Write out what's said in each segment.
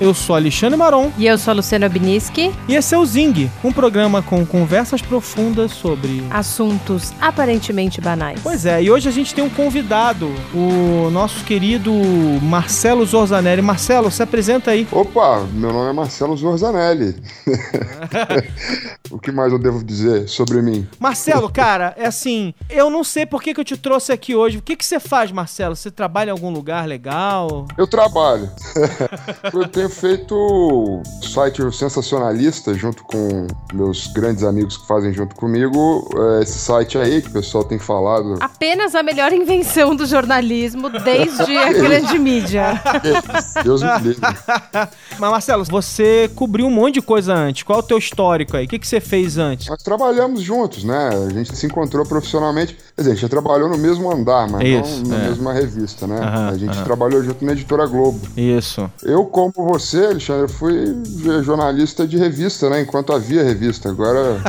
eu sou Alexandre Maron. E eu sou a Luciana Biniski. E esse é o Zing, um programa com conversas profundas sobre assuntos aparentemente banais. Pois é, e hoje a gente tem um convidado, o nosso querido Marcelo Zorzanelli. Marcelo, se apresenta aí. Opa, meu nome é Marcelo Zorzanelli. o que mais eu devo dizer sobre mim? Marcelo, cara, é assim, eu não sei por que, que eu te trouxe aqui hoje. O que, que você faz, Marcelo? Você trabalha em algum lugar legal? Eu trabalho. eu tenho feito site sensacionalista junto com meus grandes amigos que fazem junto comigo. É, esse site aí que o pessoal tem falado. Apenas a melhor invenção do jornalismo desde a grande mídia. Deus me livre. Mas Marcelo, você cobriu um monte de coisa antes. Qual é o teu histórico aí? O que, que você fez antes? Nós trabalhamos juntos, né? A gente se encontrou profissionalmente. Quer dizer, a gente já trabalhou no mesmo andar, mas Isso, não na é. mesma revista, né? Uhum, a gente uhum. trabalhou junto na editora Globo. Isso. Eu, como você, Alexandre, fui jornalista de revista, né? Enquanto havia revista. Agora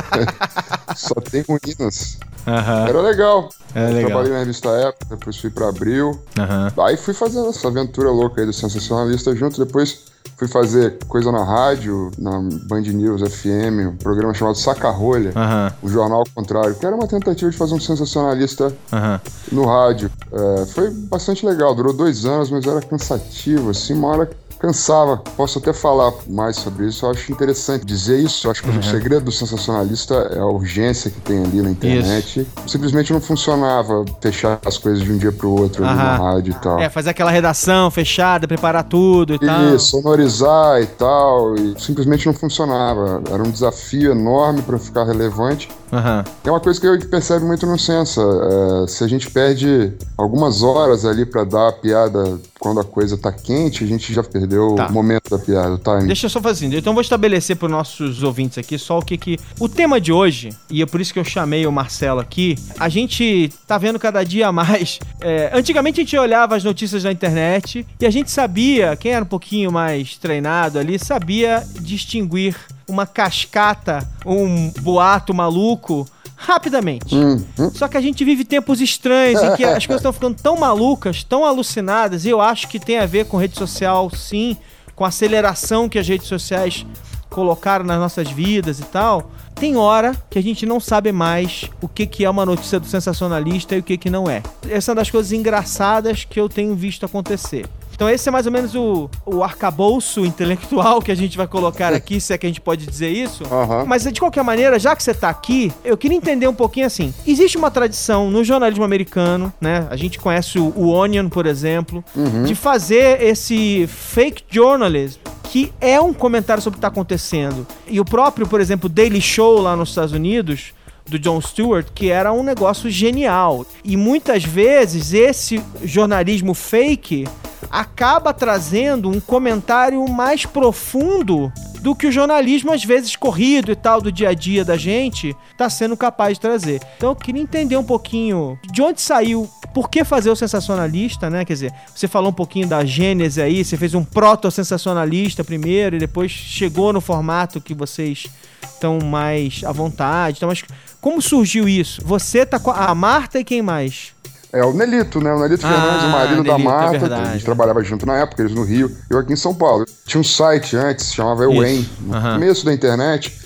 só tem ruínas. Uhum. Era legal. Era legal. Trabalhei na revista Época, depois fui pra Abril. Uhum. Aí fui fazendo essa aventura louca aí do sensacionalista junto. Depois fui fazer coisa na rádio, na Band News FM, um programa chamado Saca-Rolha, uhum. o Jornal ao Contrário, que era uma tentativa de fazer um sensacionalista uhum. no rádio. É, foi bastante legal, durou dois anos, mas era cansativo, assim, uma hora cansava. Posso até falar mais sobre isso. Eu acho interessante dizer isso. Eu acho que uhum. o segredo do sensacionalista é a urgência que tem ali na internet. Isso. Simplesmente não funcionava fechar as coisas de um dia pro outro ali na rádio e tal. É, fazer aquela redação fechada, preparar tudo e, e tal. Isso, sonorizar e tal. E simplesmente não funcionava. Era um desafio enorme para ficar relevante. Uhum. É uma coisa que a gente percebe muito no Sensa. É, se a gente perde algumas horas ali para dar a piada quando a coisa tá quente, a gente já perdeu tá. o momento da piada, tá? Deixa eu só fazer assim. Então vou estabelecer para nossos ouvintes aqui só o que que. O tema de hoje, e é por isso que eu chamei o Marcelo aqui, a gente tá vendo cada dia mais. É, antigamente a gente olhava as notícias na internet e a gente sabia, quem era um pouquinho mais treinado ali, sabia distinguir uma cascata, um boato maluco rapidamente. Hum, hum. Só que a gente vive tempos estranhos em que as coisas estão ficando tão malucas, tão alucinadas, e eu acho que tem a ver com rede social, sim, com a aceleração que as redes sociais colocaram nas nossas vidas e tal. Tem hora que a gente não sabe mais o que, que é uma notícia do sensacionalista e o que, que não é. Essa é uma das coisas engraçadas que eu tenho visto acontecer. Então esse é mais ou menos o, o arcabouço intelectual que a gente vai colocar aqui, se é que a gente pode dizer isso. Uhum. Mas de qualquer maneira, já que você tá aqui, eu queria entender um pouquinho assim. Existe uma tradição no jornalismo americano, né? A gente conhece o, o Onion, por exemplo, uhum. de fazer esse fake journalism que é um comentário sobre o que está acontecendo. E o próprio, por exemplo, Daily Show lá nos Estados Unidos, do Jon Stewart, que era um negócio genial. E muitas vezes esse jornalismo fake acaba trazendo um comentário mais profundo do que o jornalismo, às vezes corrido e tal, do dia a dia da gente, está sendo capaz de trazer. Então eu queria entender um pouquinho de onde saiu, por que fazer o sensacionalista, né? Quer dizer, você falou um pouquinho da gênese aí, você fez um proto-sensacionalista primeiro e depois chegou no formato que vocês estão mais à vontade. Então, mas como surgiu isso? Você tá com a Marta e quem mais? É o Nelito, né? O Nelito ah, Fernandes, o marido Nelito, da é Marta, é a gente trabalhava junto na época, eles no Rio, eu aqui em São Paulo. Tinha um site antes, chamava Ewen, no uhum. começo da internet.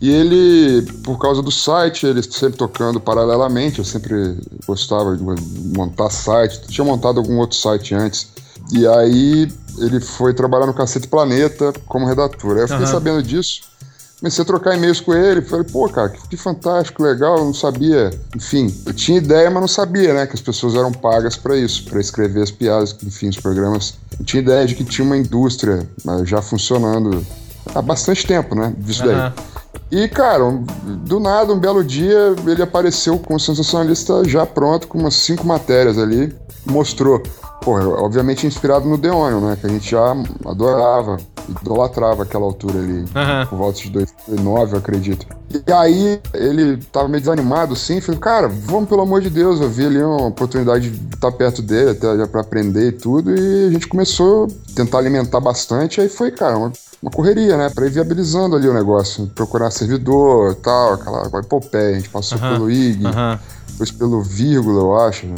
E ele, por causa do site, ele sempre tocando paralelamente, eu sempre gostava de montar site, tinha montado algum outro site antes. E aí ele foi trabalhar no Cacete Planeta como redator. Aí eu fiquei uhum. sabendo disso comecei a trocar e-mails com ele. Falei, pô, cara, que, que, fantástico, legal. Eu não sabia. Enfim, eu tinha ideia, mas não sabia, né? Que as pessoas eram pagas para isso, para escrever as piadas, enfim, os programas. Eu tinha ideia de que tinha uma indústria já funcionando há bastante tempo, né? Disso uhum. daí. E, cara, do nada, um belo dia, ele apareceu com o sensacionalista já pronto, com umas cinco matérias ali. Mostrou porra, obviamente inspirado no Deônio, né? Que a gente já adorava, idolatrava aquela altura ali, uhum. por volta de 2009, eu acredito. E aí ele tava meio desanimado, assim, falei, cara, vamos pelo amor de Deus, eu vi ali uma oportunidade de estar perto dele, até já pra aprender e tudo, e a gente começou a tentar alimentar bastante, aí foi, cara, uma, uma correria, né, pra ir viabilizando ali o negócio, procurar servidor e tal, aquela epopeia, a gente passou uhum. pelo IG, uhum depois pelo vírgula, eu acho, né?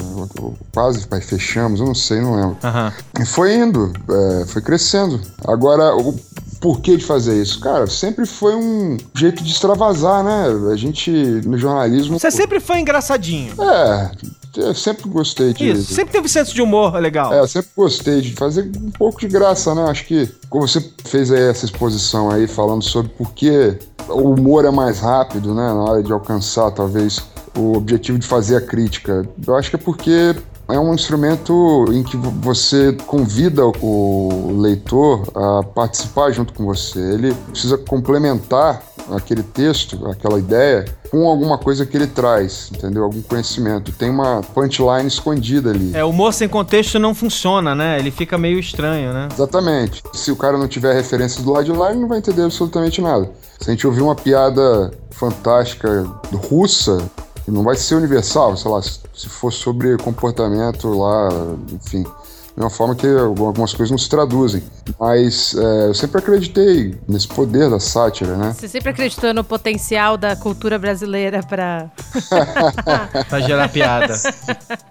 quase fechamos, eu não sei, não lembro. Uhum. E foi indo, é, foi crescendo. Agora, o porquê de fazer isso? Cara, sempre foi um jeito de extravasar, né? A gente, no jornalismo... Você sempre foi engraçadinho. É, eu sempre gostei de. Isso, sempre teve senso de humor legal. É, eu sempre gostei de fazer um pouco de graça, né? Acho que, como você fez aí essa exposição aí, falando sobre por que o humor é mais rápido, né? Na hora de alcançar, talvez, o objetivo de fazer a crítica? Eu acho que é porque é um instrumento em que você convida o leitor a participar junto com você. Ele precisa complementar aquele texto, aquela ideia, com alguma coisa que ele traz, entendeu? Algum conhecimento. Tem uma punchline escondida ali. É, o humor sem contexto não funciona, né? Ele fica meio estranho, né? Exatamente. Se o cara não tiver referências do lado de lá, ele não vai entender absolutamente nada. Se a gente ouvir uma piada fantástica russa, não vai ser universal, sei lá, se for sobre comportamento lá, enfim. De uma forma que algumas coisas não se traduzem. Mas é, eu sempre acreditei nesse poder da sátira, né? Você sempre acreditou no potencial da cultura brasileira para. pra gerar piada.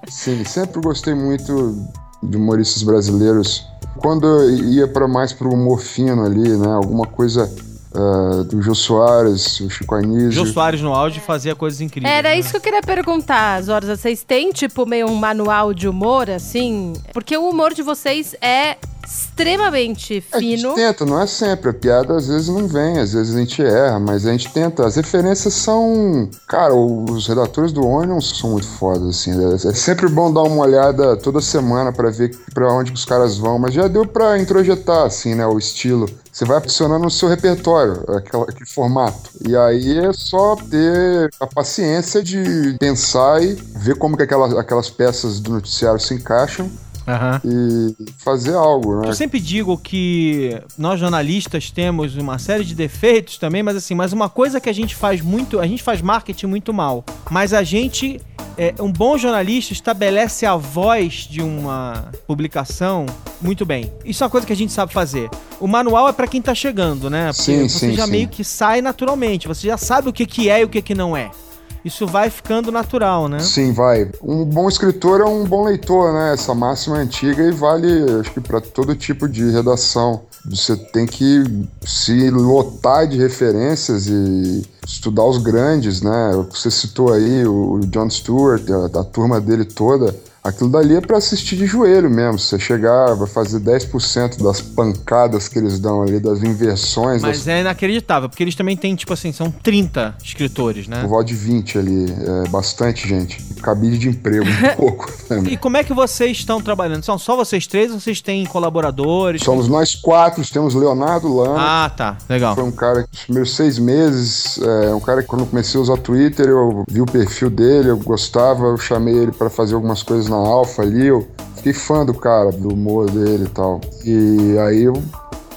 Sim, sempre gostei muito de humoristas brasileiros. Quando eu ia para mais pro humor fino ali, né? Alguma coisa Uh, do Jô Soares, o Chico Anísio. Jô Soares no áudio fazia coisas incríveis. Era né? isso que eu queria perguntar, Zorza. Vocês têm, tipo, meio um manual de humor, assim? Porque o humor de vocês é extremamente fino. A gente tenta, não é sempre. A piada às vezes não vem, às vezes a gente erra, mas a gente tenta. As referências são. Cara, os redatores do Onion são muito fodas, assim. É, é sempre bom dar uma olhada toda semana para ver para onde os caras vão, mas já deu para introjetar, assim, né, o estilo. Você vai adicionando no seu repertório, aquela, aquele formato. E aí é só ter a paciência de pensar e ver como que aquelas, aquelas peças do noticiário se encaixam Uhum. E fazer algo, né? Eu sempre digo que nós jornalistas temos uma série de defeitos também, mas assim, mas uma coisa que a gente faz muito, a gente faz marketing muito mal, mas a gente é, um bom jornalista estabelece a voz de uma publicação muito bem. Isso é uma coisa que a gente sabe fazer. O manual é para quem tá chegando, né? Porque sim, você sim, já sim. meio que sai naturalmente, você já sabe o que, que é e o que, que não é isso vai ficando natural, né? Sim, vai. Um bom escritor é um bom leitor, né? Essa máxima é antiga e vale, acho que, para todo tipo de redação. Você tem que se lotar de referências e estudar os grandes, né? Você citou aí o John Stewart, a, a turma dele toda Aquilo dali é para assistir de joelho mesmo. Você chegar, vai fazer 10% das pancadas que eles dão ali, das inversões. Mas das... é inacreditável, porque eles também têm, tipo assim, são 30 escritores, né? Voto de 20 ali, é bastante gente. Cabide de emprego, um pouco. Também. E como é que vocês estão trabalhando? São só vocês três ou vocês têm colaboradores? Somos nós quatro, temos Leonardo Lana. Ah, tá. Legal. Foi um cara que, nos primeiros seis meses, é um cara que quando comecei a usar Twitter, eu vi o perfil dele, eu gostava, eu chamei ele para fazer algumas coisas na Alpha ali, eu fiquei fã do cara, do humor dele e tal. E aí eu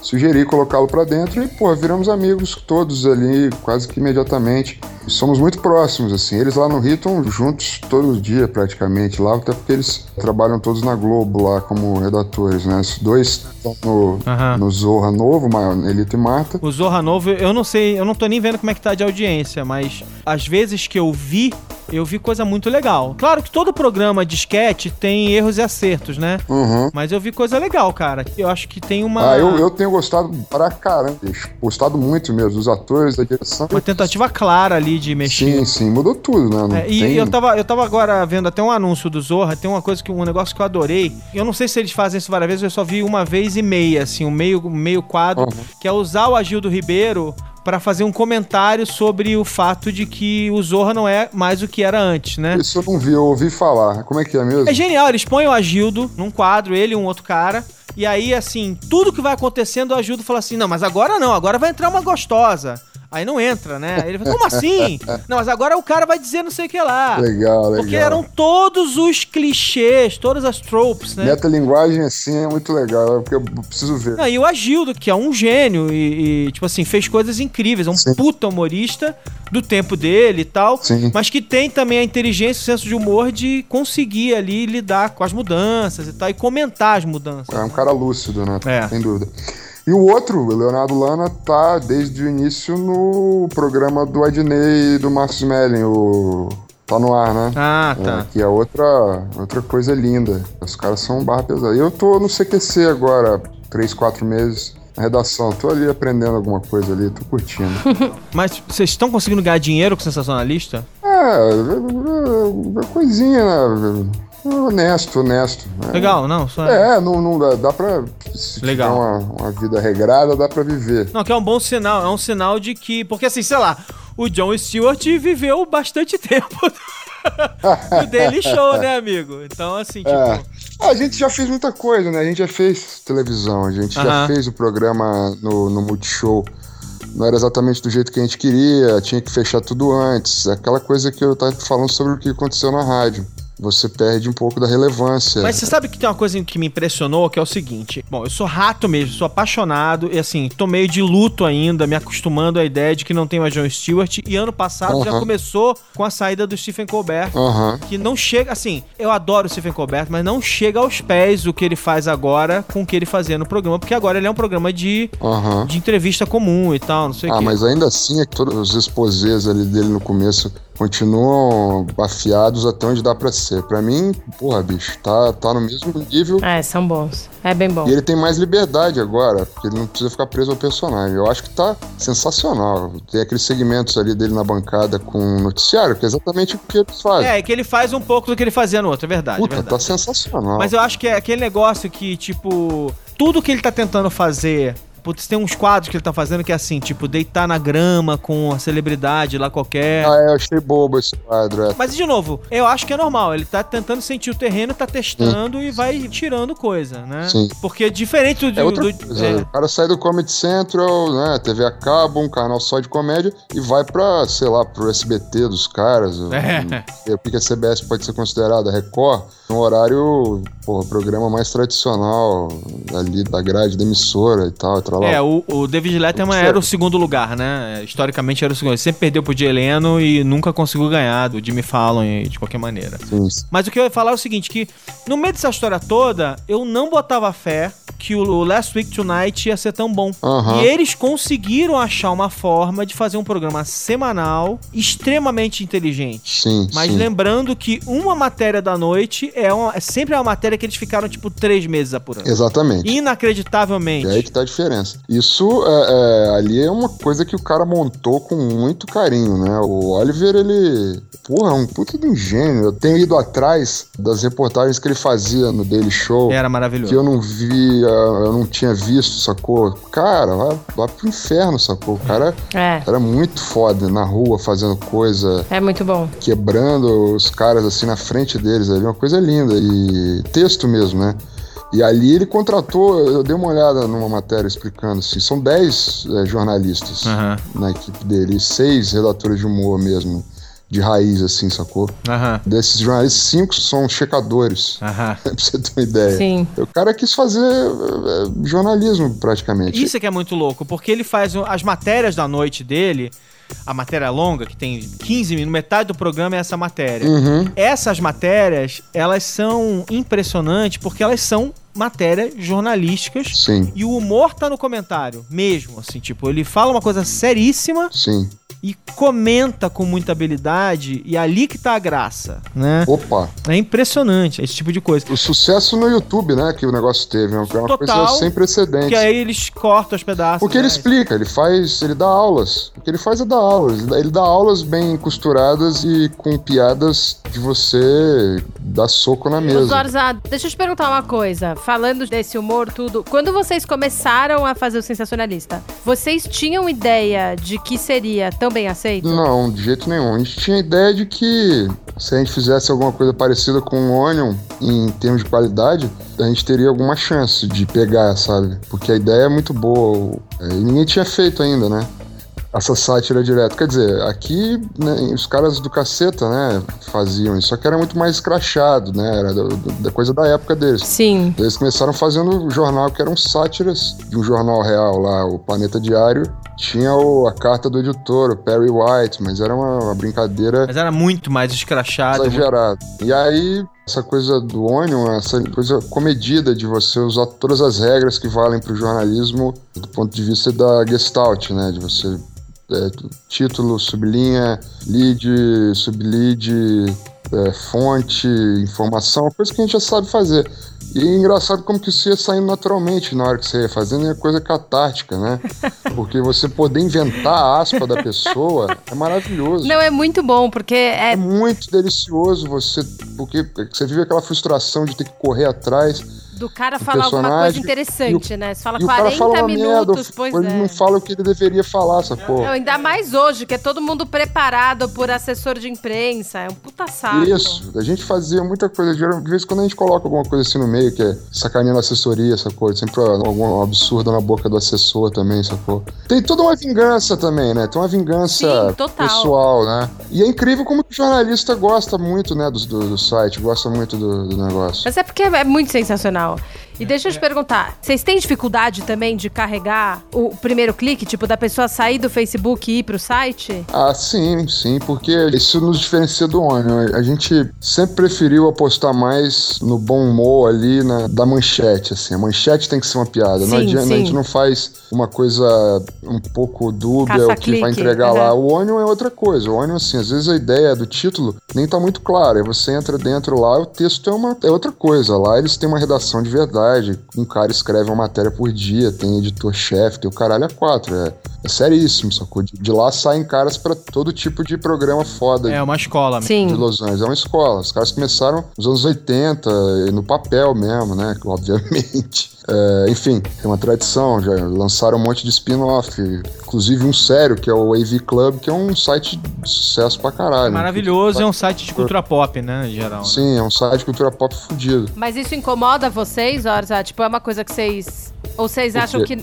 sugeri colocá-lo para dentro e, pô, viramos amigos todos ali, quase que imediatamente. Somos muito próximos, assim. Eles lá no Rio estão juntos todo dia, praticamente, lá, até porque eles trabalham todos na Globo lá como redatores, né? Os dois estão no, uhum. no Zorra Novo, Elito e Marta. O Zorra Novo, eu não sei, eu não tô nem vendo como é que tá de audiência, mas às vezes que eu vi eu vi coisa muito legal. Claro que todo programa de sketch tem erros e acertos, né? Uhum. Mas eu vi coisa legal, cara. Eu acho que tem uma. Ah, eu, eu tenho gostado pra caramba. Gostado muito mesmo, dos atores, da direção. Uma tentativa clara ali de mexer. Sim, sim, mudou tudo, né? É, e tem... eu, tava, eu tava agora vendo até um anúncio do Zorra, tem uma coisa que um negócio que eu adorei. Eu não sei se eles fazem isso várias vezes, eu só vi uma vez e meia, assim, um meio, meio quadro, uhum. que é usar o Agildo Ribeiro para fazer um comentário sobre o fato de que o Zorra não é mais o que era antes, né? Isso eu não vi, eu ouvi falar. Como é que é mesmo? É genial, eles põem o Agildo num quadro, ele e um outro cara. E aí, assim, tudo que vai acontecendo, o Agildo fala assim: não, mas agora não, agora vai entrar uma gostosa. Aí não entra, né? Aí ele fala, como assim? não, mas agora o cara vai dizer não sei o que lá. Legal, legal. Porque eram todos os clichês, todas as tropes, né? Metalinguagem, assim, é muito legal, é porque eu preciso ver. Não, e o Agildo, que é um gênio e, e tipo assim, fez coisas incríveis. É um Sim. puta humorista do tempo dele e tal. Sim. Mas que tem também a inteligência, o senso de humor de conseguir ali lidar com as mudanças e tal, e comentar as mudanças. É um né? cara lúcido, né? É. Sem dúvida. E o outro, o Leonardo Lana, tá desde o início no programa do Adnei e do Marcos Smelling, o Tá no ar, né? Ah, tá. É, que é outra, outra coisa linda. Os caras são barra pesada. Eu tô no CQC agora, três, quatro meses. Na redação, tô ali aprendendo alguma coisa ali, tô curtindo. Mas vocês estão conseguindo ganhar dinheiro com sensacionalista? É, é, é coisinha, né? Honesto, honesto. Né? Legal, não? Só é, é não, não dá, dá pra. Se Legal. Uma, uma vida regrada, dá pra viver. Não, que é um bom sinal. É um sinal de que. Porque assim, sei lá, o John Stewart viveu bastante tempo no Daily Show, né, amigo? Então, assim, tipo. É. A gente já fez muita coisa, né? A gente já fez televisão, a gente uh -huh. já fez o programa no, no Multishow. Não era exatamente do jeito que a gente queria, tinha que fechar tudo antes. Aquela coisa que eu tava falando sobre o que aconteceu na rádio você perde um pouco da relevância. Mas você sabe que tem uma coisa que me impressionou, que é o seguinte. Bom, eu sou rato mesmo, sou apaixonado e assim, tô meio de luto ainda, me acostumando à ideia de que não tem mais John Stewart. E ano passado uh -huh. já começou com a saída do Stephen Colbert, uh -huh. que não chega, assim, eu adoro o Stephen Colbert, mas não chega aos pés o que ele faz agora com o que ele fazia no programa, porque agora ele é um programa de, uh -huh. de entrevista comum e tal, não sei o ah, quê. Ah, mas ainda assim, é que todos os exposés ali dele no começo continuam afiados até onde dá pra ser. Pra mim, porra, bicho, tá, tá no mesmo nível. É, são bons. É bem bom. E ele tem mais liberdade agora, porque ele não precisa ficar preso ao personagem. Eu acho que tá sensacional. Tem aqueles segmentos ali dele na bancada com o noticiário, que é exatamente o que ele faz. É, é que ele faz um pouco do que ele fazia no outro, é verdade. Puta, é verdade. tá sensacional. Mas eu acho que é aquele negócio que, tipo, tudo que ele tá tentando fazer Putz, tem uns quadros que ele tá fazendo que é assim, tipo, deitar na grama com a celebridade lá qualquer. Ah, eu achei bobo esse quadro, é. Mas, de novo, eu acho que é normal. Ele tá tentando sentir o terreno, tá testando e vai tirando coisa, né? Sim. Porque é diferente do... É outra do, coisa. É. O cara sai do Comedy Central, né, TV a cabo, um canal só de comédia e vai pra, sei lá, pro SBT dos caras. É. O que a CBS pode ser considerada? Record? Um horário, porra, programa mais tradicional ali da grade da emissora e tal, e é, o, o David Letterman era o segundo lugar, né? Historicamente era o segundo. Ele sempre perdeu pro Jay Leno e nunca conseguiu ganhar do Jimmy Fallon de qualquer maneira. Sim. Mas o que eu ia falar é o seguinte, que no meio dessa história toda, eu não botava fé que o Last Week Tonight ia ser tão bom. Uhum. E eles conseguiram achar uma forma de fazer um programa semanal extremamente inteligente. Sim, Mas sim. lembrando que uma matéria da noite é, uma, é sempre uma matéria que eles ficaram, tipo, três meses apurando. Exatamente. Inacreditavelmente. É aí que tá a diferença. Isso é, é, ali é uma coisa que o cara montou com muito carinho, né? O Oliver, ele. Porra, é um puta de um gênio. Eu tenho ido atrás das reportagens que ele fazia no Daily Show. Era maravilhoso. Que eu não vi eu não tinha visto, sacou? Cara, vai, vai pro inferno, sacou? O cara é. era muito foda na rua fazendo coisa. É muito bom. Quebrando os caras assim na frente deles ali, uma coisa linda. E texto mesmo, né? E ali ele contratou, eu dei uma olhada numa matéria explicando assim, são 10 é, jornalistas uhum. na equipe dele, seis redatores de humor mesmo de raiz, assim, sacou? Uhum. Desses jornalistas, cinco são checadores. Uhum. pra você ter uma ideia. Sim. O cara quis fazer uh, jornalismo, praticamente. Isso é que é muito louco, porque ele faz as matérias da noite dele a matéria longa, que tem 15 minutos, metade do programa é essa matéria. Uhum. Essas matérias, elas são impressionantes porque elas são matérias jornalísticas. Sim. E o humor tá no comentário, mesmo, assim, tipo, ele fala uma coisa seríssima. Sim e comenta com muita habilidade e é ali que tá a graça, né? Opa! É impressionante esse tipo de coisa. O sucesso no YouTube, né, que o negócio teve, é uma Total, coisa sem precedentes. Que aí eles cortam os pedaços. Porque né? ele explica, ele faz, ele dá aulas. O que ele faz é dar aulas. Ele dá aulas bem costuradas e com piadas de você dar soco na mesa. Zorza, deixa eu te perguntar uma coisa. Falando desse humor, tudo, quando vocês começaram a fazer o Sensacionalista, vocês tinham ideia de que seria tão bem aceito? Não, de jeito nenhum. A gente tinha ideia de que se a gente fizesse alguma coisa parecida com o Onion, em termos de qualidade, a gente teria alguma chance de pegar, sabe? Porque a ideia é muito boa. E ninguém tinha feito ainda, né? Essa sátira direta. Quer dizer, aqui né, os caras do caceta, né, faziam isso, só que era muito mais escrachado, né? Era da, da coisa da época deles. Sim. Eles começaram fazendo jornal que eram sátiras de um jornal real lá, o Planeta Diário. Tinha o, a carta do editor, o Perry White, mas era uma, uma brincadeira. Mas era muito mais escrachado. Exagerado. E aí, essa coisa do Onion, essa coisa comedida de você usar todas as regras que valem para o jornalismo do ponto de vista da Gestalt, né? De você é, título, sublinha, lead, sublead, é, fonte, informação, coisa que a gente já sabe fazer. E é engraçado como que isso ia saindo naturalmente na hora que você ia fazendo, é coisa catártica, né? Porque você poder inventar a aspa da pessoa é maravilhoso. Não, é muito bom, porque é... É muito delicioso você... Porque você vive aquela frustração de ter que correr atrás do cara falar alguma coisa interessante, o, né? Você fala e 40 fala minutos, merda, pois ele é. não fala o que ele deveria falar, sacou? Não, ainda mais hoje, que é todo mundo preparado por assessor de imprensa. É um puta saco. Isso, a gente fazia muita coisa. De vez em quando a gente coloca alguma coisa assim no meio, que é sacaneando a assessoria, sacou? Sempre algum absurdo na boca do assessor também, sacou? Tem toda uma vingança também, né? Tem uma vingança Sim, pessoal, né? E é incrível como o jornalista gosta muito, né, do, do, do site, gosta muito do, do negócio. Mas é porque é muito sensacional. how E deixa eu te perguntar, vocês têm dificuldade também de carregar o primeiro clique, tipo, da pessoa sair do Facebook e ir pro site? Ah, sim, sim, porque isso nos diferencia do Onion. A gente sempre preferiu apostar mais no bom humor ali na, da manchete, assim. A manchete tem que ser uma piada. Sim, não adianta, a gente não faz uma coisa um pouco dúbia, o que vai entregar uhum. lá. O Onion é outra coisa. O Onion, assim, às vezes a ideia do título nem tá muito clara. Aí você entra dentro lá, o texto é, uma, é outra coisa. Lá eles têm uma redação de verdade. Um cara escreve uma matéria por dia, tem editor-chefe, tem o caralho a quatro. É, é seríssimo, sacou? De, de lá saem caras pra todo tipo de programa foda. É uma escola. de Sim. Los Angeles. É uma escola. Os caras começaram nos anos 80, e no papel mesmo, né? Obviamente. É, enfim, tem uma tradição. Já lançaram um monte de spin-off. Inclusive um sério, que é o AV Club, que é um site de sucesso pra caralho. Maravilhoso, é um site de cultura pop, né, em geral. né? Sim, é um site de cultura pop fudido. Mas isso incomoda vocês, Orza? Tipo, é uma coisa que vocês... Ou vocês acham que...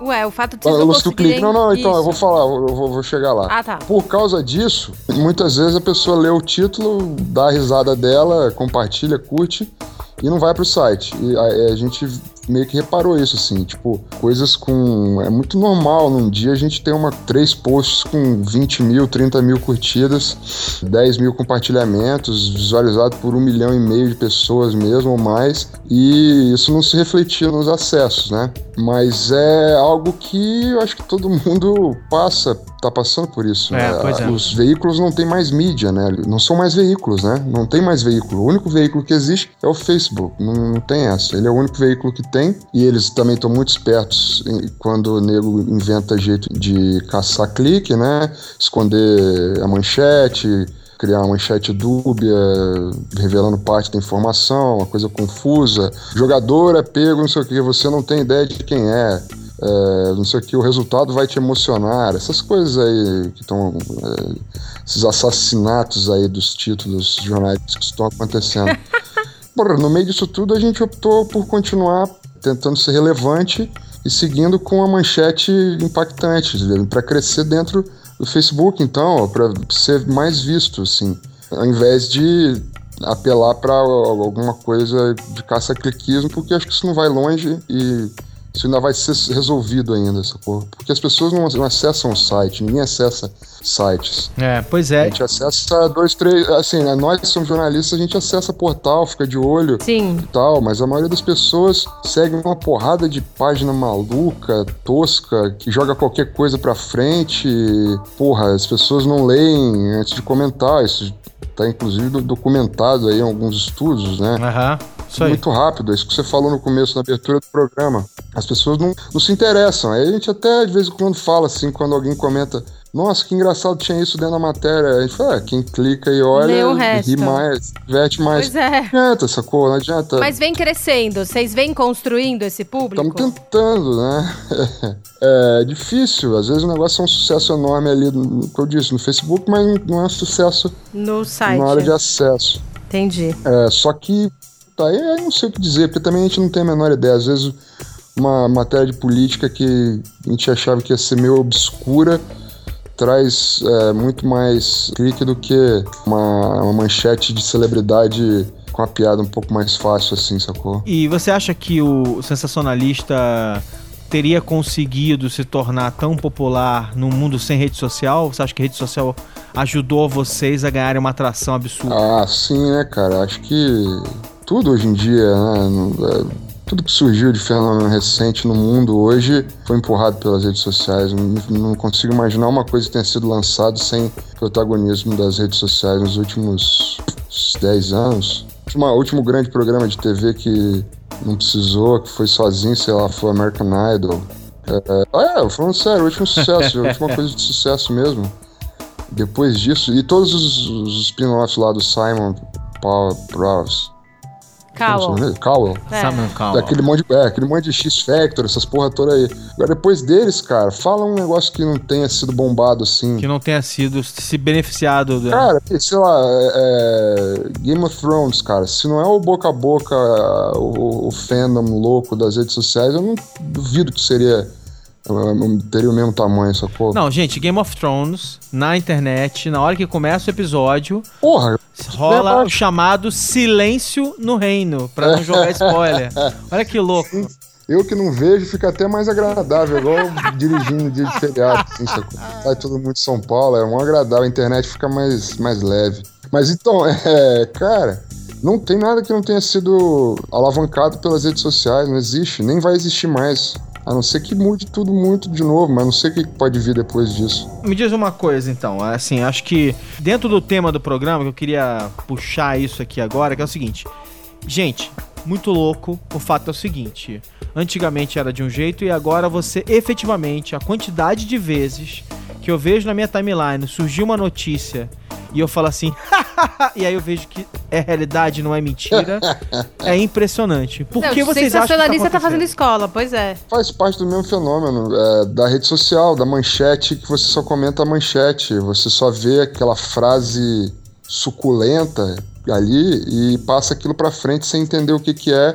Ué, o fato de Ah, vocês o não lance do clique. conseguirem... Não, não, então, eu vou falar, eu vou, vou chegar lá. Ah, tá. Por causa disso, muitas vezes a pessoa lê o título, dá a risada dela, compartilha, curte e não vai pro site. E a, a gente meio que reparou isso, assim, tipo, coisas com. É muito normal num dia a gente ter uma, três posts com 20 mil, 30 mil curtidas, 10 mil compartilhamentos, visualizado por um milhão e meio de pessoas mesmo ou mais, e isso não se refletia nos acessos, né? Mas é algo que eu acho que todo mundo passa, tá passando por isso. É, né? é. Os veículos não têm mais mídia, né? Não são mais veículos, né? Não tem mais veículo. O único veículo que existe é o Facebook. Não, não tem essa. Ele é o único veículo que tem. E eles também estão muito espertos em- quando o nego inventa jeito de caçar clique, né? Esconder a manchete. Criar uma manchete dúbia, revelando parte da informação, uma coisa confusa. Jogador é pego, não sei o que, você não tem ideia de quem é. É, não sei o que, o resultado vai te emocionar. Essas coisas aí que estão. é, esses assassinatos aí dos títulos jornalísticos que estão acontecendo. Porra, no meio disso tudo, a gente optou por continuar tentando ser relevante e seguindo com a manchete impactante, para crescer dentro do Facebook, então, para ser mais visto, assim, ao invés de apelar para alguma coisa de caça-cliquismo, porque acho que isso não vai longe e isso ainda vai ser resolvido ainda, sacou? Porque as pessoas não, não acessam o site, ninguém acessa sites. É, pois A é. gente acessa dois, três. Assim, né, nós que somos jornalistas, a gente acessa portal, fica de olho Sim. e tal, mas a maioria das pessoas segue uma porrada de página maluca, tosca, que joga qualquer coisa pra frente. e, Porra, as pessoas não leem antes de comentar. Isso tá inclusive do- documentado aí em alguns estudos, né? Aham. Isso aí. Muito rápido, é isso que você falou no começo, na abertura do programa. As pessoas não, não se interessam. Aí a gente até de vez em quando fala assim, quando alguém comenta. Nossa, que engraçado tinha isso dentro da matéria. A gente fala, ah, quem clica e olha, ri mais, diverte mais. Pois é. Não adianta, sacou? Não adianta. Mas vem crescendo. Vocês vêm construindo esse público? Estamos tentando, né? É difícil. Às vezes o negócio é um sucesso enorme ali, no que eu disse, no Facebook, mas não é um sucesso No site. na hora de acesso. Entendi. É, só que, tá, eu não sei o que dizer, porque também a gente não tem a menor ideia. Às vezes, uma matéria de política que a gente achava que ia ser meio obscura, traz é, muito mais clique do que uma, uma manchete de celebridade com a piada um pouco mais fácil, assim, sacou? E você acha que o sensacionalista teria conseguido se tornar tão popular num mundo sem rede social? Você acha que a rede social ajudou vocês a ganharem uma atração absurda? Ah, sim, né, cara? Acho que tudo hoje em dia, né? Tudo que surgiu de fenômeno recente no mundo hoje foi empurrado pelas redes sociais. Não, consigo imaginar uma coisa que tenha sido lançada sem protagonismo das redes sociais nos últimos 10 anos. O último grande programa de TV que não precisou, que foi sozinho, sei lá, foi American Idol. É, é falando sério, o último sucesso, a última coisa de sucesso mesmo. Depois disso, e todos os, os spin-offs lá do Simon Paul Prowse Cowell. Cowell. É. Simon Cowell. Aquele monte, de, é, aquele monte de X-Factor, essas porra toda aí. Agora, depois deles, cara, fala um negócio que não tenha sido bombado assim. Que não tenha sido se beneficiado. Do... Cara, sei lá, é, é, Game of Thrones, cara, se não é o boca a boca, o, o fandom louco das redes sociais, eu não duvido que seria teria o mesmo tamanho, sacou? Não, gente, Game of Thrones, na internet, na hora que começa o episódio, Porra, rola o chamado silêncio no reino, pra não jogar spoiler. Olha que louco. Eu que não vejo, fica até mais agradável, igual dirigindo dia de feriado, assim? Sai todo mundo de São Paulo, é um agradável, a internet fica mais, mais leve. Mas então, é, cara, não tem nada que não tenha sido alavancado pelas redes sociais, não existe, nem vai existir mais. A não ser que mude tudo muito de novo, mas não sei o que pode vir depois disso. Me diz uma coisa, então. Assim, acho que dentro do tema do programa, que eu queria puxar isso aqui agora, que é o seguinte. Gente, muito louco. O fato é o seguinte: antigamente era de um jeito e agora você efetivamente, a quantidade de vezes que eu vejo na minha timeline surgiu uma notícia e eu falo assim, e aí eu vejo que é realidade, não é mentira. é impressionante. Por não, que vocês acham que tá, tá fazendo escola, pois é. Faz parte do mesmo fenômeno é, da rede social, da manchete, que você só comenta a manchete, você só vê aquela frase suculenta ali e passa aquilo para frente sem entender o que que é